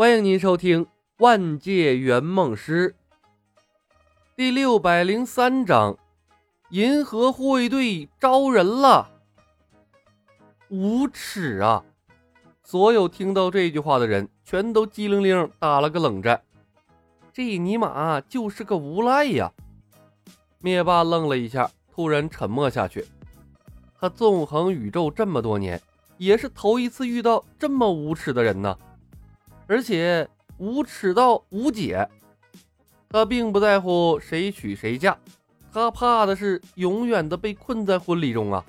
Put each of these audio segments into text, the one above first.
欢迎您收听《万界圆梦师》第六百零三章：银河护卫队招人了。无耻啊！所有听到这句话的人全都机灵灵打了个冷战。这尼玛就是个无赖呀！灭霸愣了一下，突然沉默下去。他纵横宇宙这么多年，也是头一次遇到这么无耻的人呢。而且无耻到无解，他并不在乎谁娶谁嫁，他怕的是永远的被困在婚礼中啊！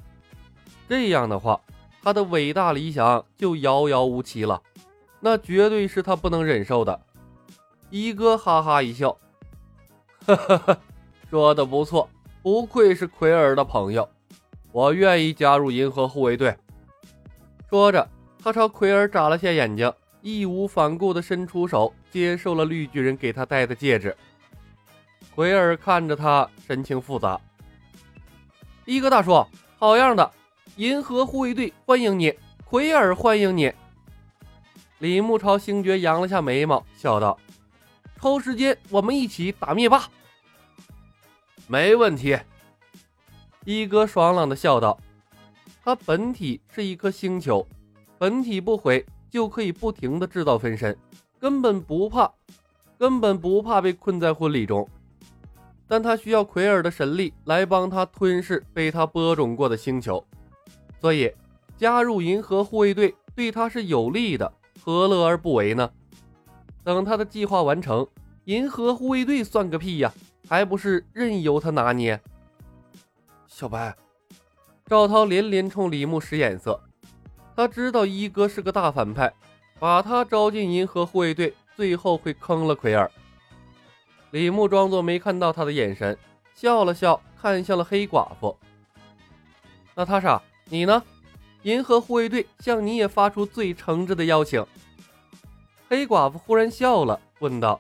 这样的话，他的伟大理想就遥遥无期了，那绝对是他不能忍受的。一哥哈哈一笑，哈哈哈，说的不错，不愧是奎尔的朋友，我愿意加入银河护卫队。说着，他朝奎尔眨了下眼睛。义无反顾地伸出手，接受了绿巨人给他戴的戒指。奎尔看着他，神情复杂。一哥大叔，好样的！银河护卫队欢迎你，奎尔欢迎你。李牧朝星爵扬了下眉毛，笑道：“抽时间，我们一起打灭霸。”没问题。一哥爽朗地笑道：“他本体是一颗星球，本体不毁。”就可以不停的制造分身，根本不怕，根本不怕被困在婚礼中。但他需要奎尔的神力来帮他吞噬被他播种过的星球，所以加入银河护卫队对他是有利的，何乐而不为呢？等他的计划完成，银河护卫队算个屁呀，还不是任由他拿捏？小白，赵涛连连冲李牧使眼色。他知道一哥是个大反派，把他招进银河护卫队，最后会坑了奎尔。李牧装作没看到他的眼神，笑了笑，看向了黑寡妇。娜塔莎，你呢？银河护卫队向你也发出最诚挚的邀请。黑寡妇忽然笑了，问道：“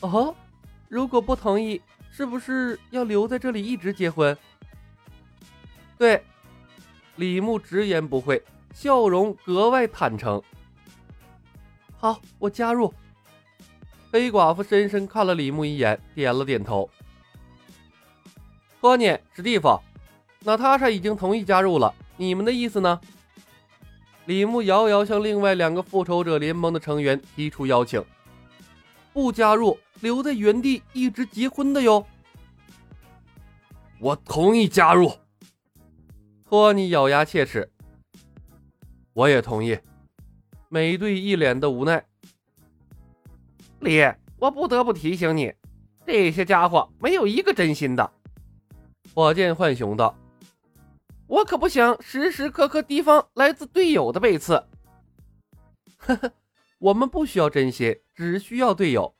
哦，如果不同意，是不是要留在这里一直结婚？”对，李牧直言不讳。笑容格外坦诚。好，我加入。黑寡妇深深看了李牧一眼，点了点头。托尼、史蒂夫、娜塔莎已经同意加入了，你们的意思呢？李牧遥遥向另外两个复仇者联盟的成员提出邀请：不加入，留在原地一直结婚的哟。我同意加入。托尼咬牙切齿。我也同意。美队一脸的无奈。李，我不得不提醒你，这些家伙没有一个真心的。火箭浣熊道：“我可不想时时刻刻提防来自队友的背刺。”呵呵，我们不需要真心，只需要队友。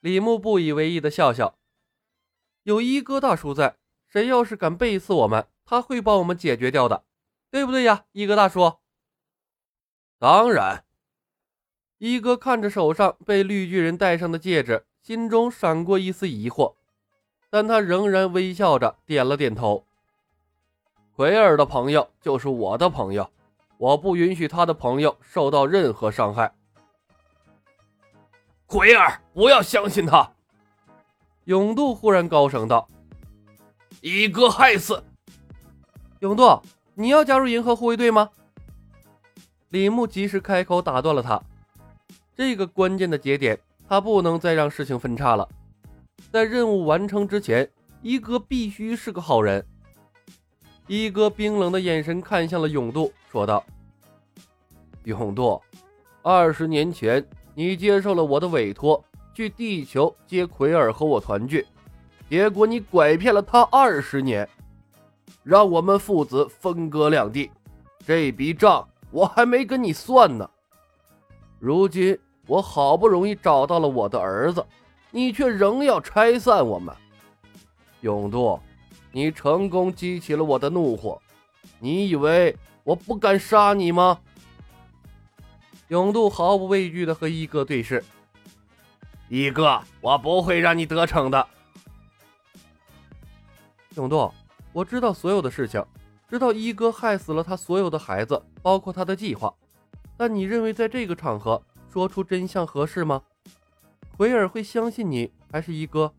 李牧不以为意的笑笑。有一哥大叔在，谁要是敢背刺我们，他会帮我们解决掉的，对不对呀，一哥大叔？当然，一哥看着手上被绿巨人戴上的戒指，心中闪过一丝疑惑，但他仍然微笑着点了点头。奎尔的朋友就是我的朋友，我不允许他的朋友受到任何伤害。奎尔，不要相信他！永渡忽然高声道：“一哥害死永渡，你要加入银河护卫队吗？”李牧及时开口打断了他，这个关键的节点，他不能再让事情分叉了。在任务完成之前，一哥必须是个好人。一哥冰冷的眼神看向了永渡，说道：“永渡，二十年前你接受了我的委托，去地球接奎尔和我团聚，结果你拐骗了他二十年，让我们父子分割两地，这笔账。”我还没跟你算呢，如今我好不容易找到了我的儿子，你却仍要拆散我们。永渡，你成功激起了我的怒火，你以为我不敢杀你吗？永渡毫不畏惧的和一哥对视，一哥，我不会让你得逞的。永渡，我知道所有的事情。知道一哥害死了他所有的孩子，包括他的计划，但你认为在这个场合说出真相合适吗？奎尔会相信你还是一哥？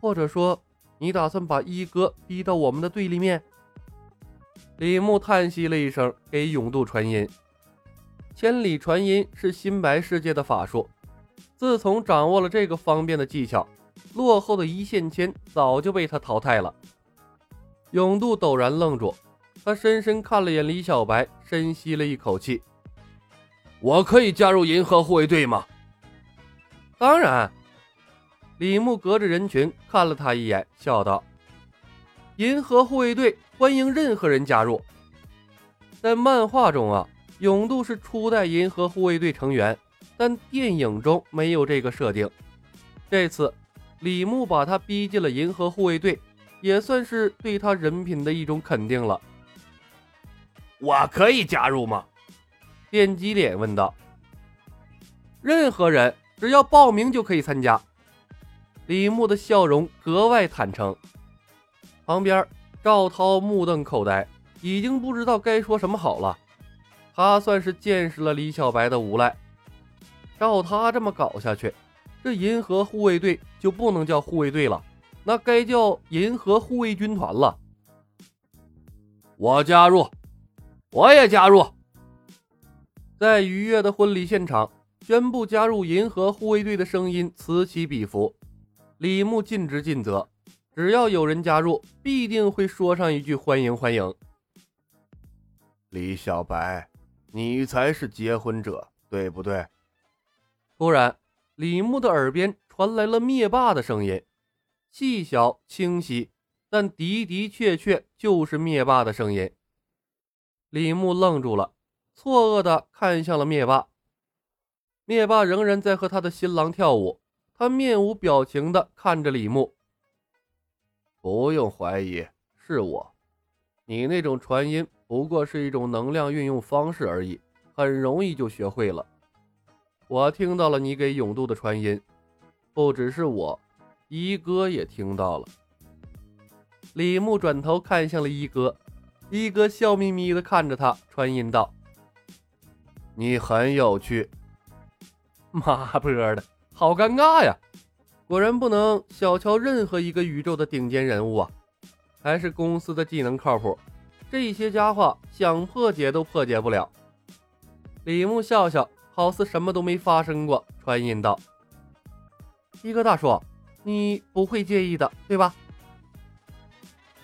或者说，你打算把一哥逼到我们的对立面？李牧叹息了一声，给永渡传音。千里传音是新白世界的法术，自从掌握了这个方便的技巧，落后的一线牵早就被他淘汰了。永渡陡然愣住，他深深看了眼李小白，深吸了一口气：“我可以加入银河护卫队吗？”“当然。”李牧隔着人群看了他一眼，笑道：“银河护卫队欢迎任何人加入。”在漫画中啊。永渡是初代银河护卫队成员，但电影中没有这个设定。这次李牧把他逼进了银河护卫队，也算是对他人品的一种肯定了。我可以加入吗？电击脸问道。任何人只要报名就可以参加。李牧的笑容格外坦诚。旁边赵涛目瞪口呆，已经不知道该说什么好了。他算是见识了李小白的无赖。照他这么搞下去，这银河护卫队就不能叫护卫队了，那该叫银河护卫军团了。我加入，我也加入。在愉悦的婚礼现场，宣布加入银河护卫队的声音此起彼伏。李牧尽职尽责，只要有人加入，必定会说上一句欢迎欢迎。李小白。你才是结婚者，对不对？突然，李牧的耳边传来了灭霸的声音，细小清晰，但的的确确就是灭霸的声音。李牧愣住了，错愕的看向了灭霸。灭霸仍然在和他的新郎跳舞，他面无表情的看着李牧。不用怀疑，是我。你那种传音。不过是一种能量运用方式而已，很容易就学会了。我听到了你给永渡的传音，不只是我，一哥也听到了。李牧转头看向了一哥，一哥笑眯眯的看着他，传音道：“你很有趣。”妈波的，好尴尬呀！果然不能小瞧任何一个宇宙的顶尖人物啊！还是公司的技能靠谱。这些家伙想破解都破解不了。李牧笑笑，好似什么都没发生过，传音道：“一哥大叔，你不会介意的，对吧？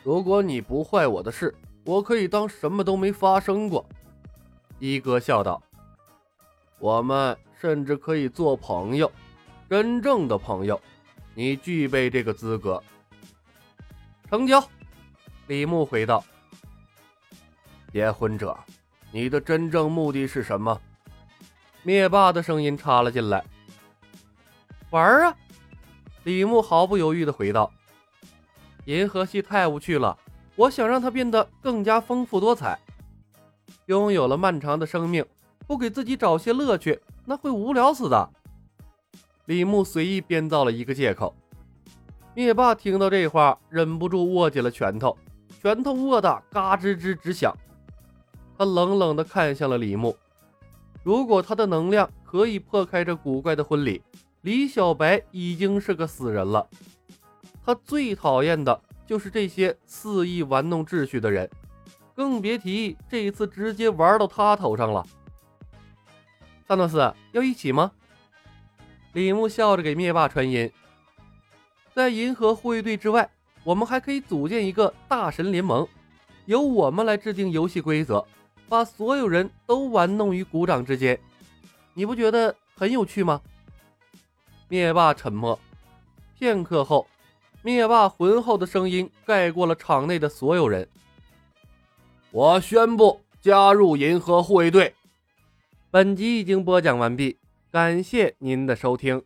如果你不坏我的事，我可以当什么都没发生过。”一哥笑道：“我们甚至可以做朋友，真正的朋友。你具备这个资格。”成交。李牧回道。结婚者，你的真正目的是什么？灭霸的声音插了进来。玩啊！李牧毫不犹豫地回道：“银河系太无趣了，我想让它变得更加丰富多彩。拥有了漫长的生命，不给自己找些乐趣，那会无聊死的。”李牧随意编造了一个借口。灭霸听到这话，忍不住握紧了拳头，拳头握得嘎吱吱直响。他冷冷地看向了李牧。如果他的能量可以破开这古怪的婚礼，李小白已经是个死人了。他最讨厌的就是这些肆意玩弄秩序的人，更别提这一次直接玩到他头上了。萨诺斯要一起吗？李牧笑着给灭霸传音。在银河护卫队之外，我们还可以组建一个大神联盟，由我们来制定游戏规则。把所有人都玩弄于股掌之间，你不觉得很有趣吗？灭霸沉默，片刻后，灭霸浑厚的声音盖过了场内的所有人。我宣布加入银河护卫队。本集已经播讲完毕，感谢您的收听。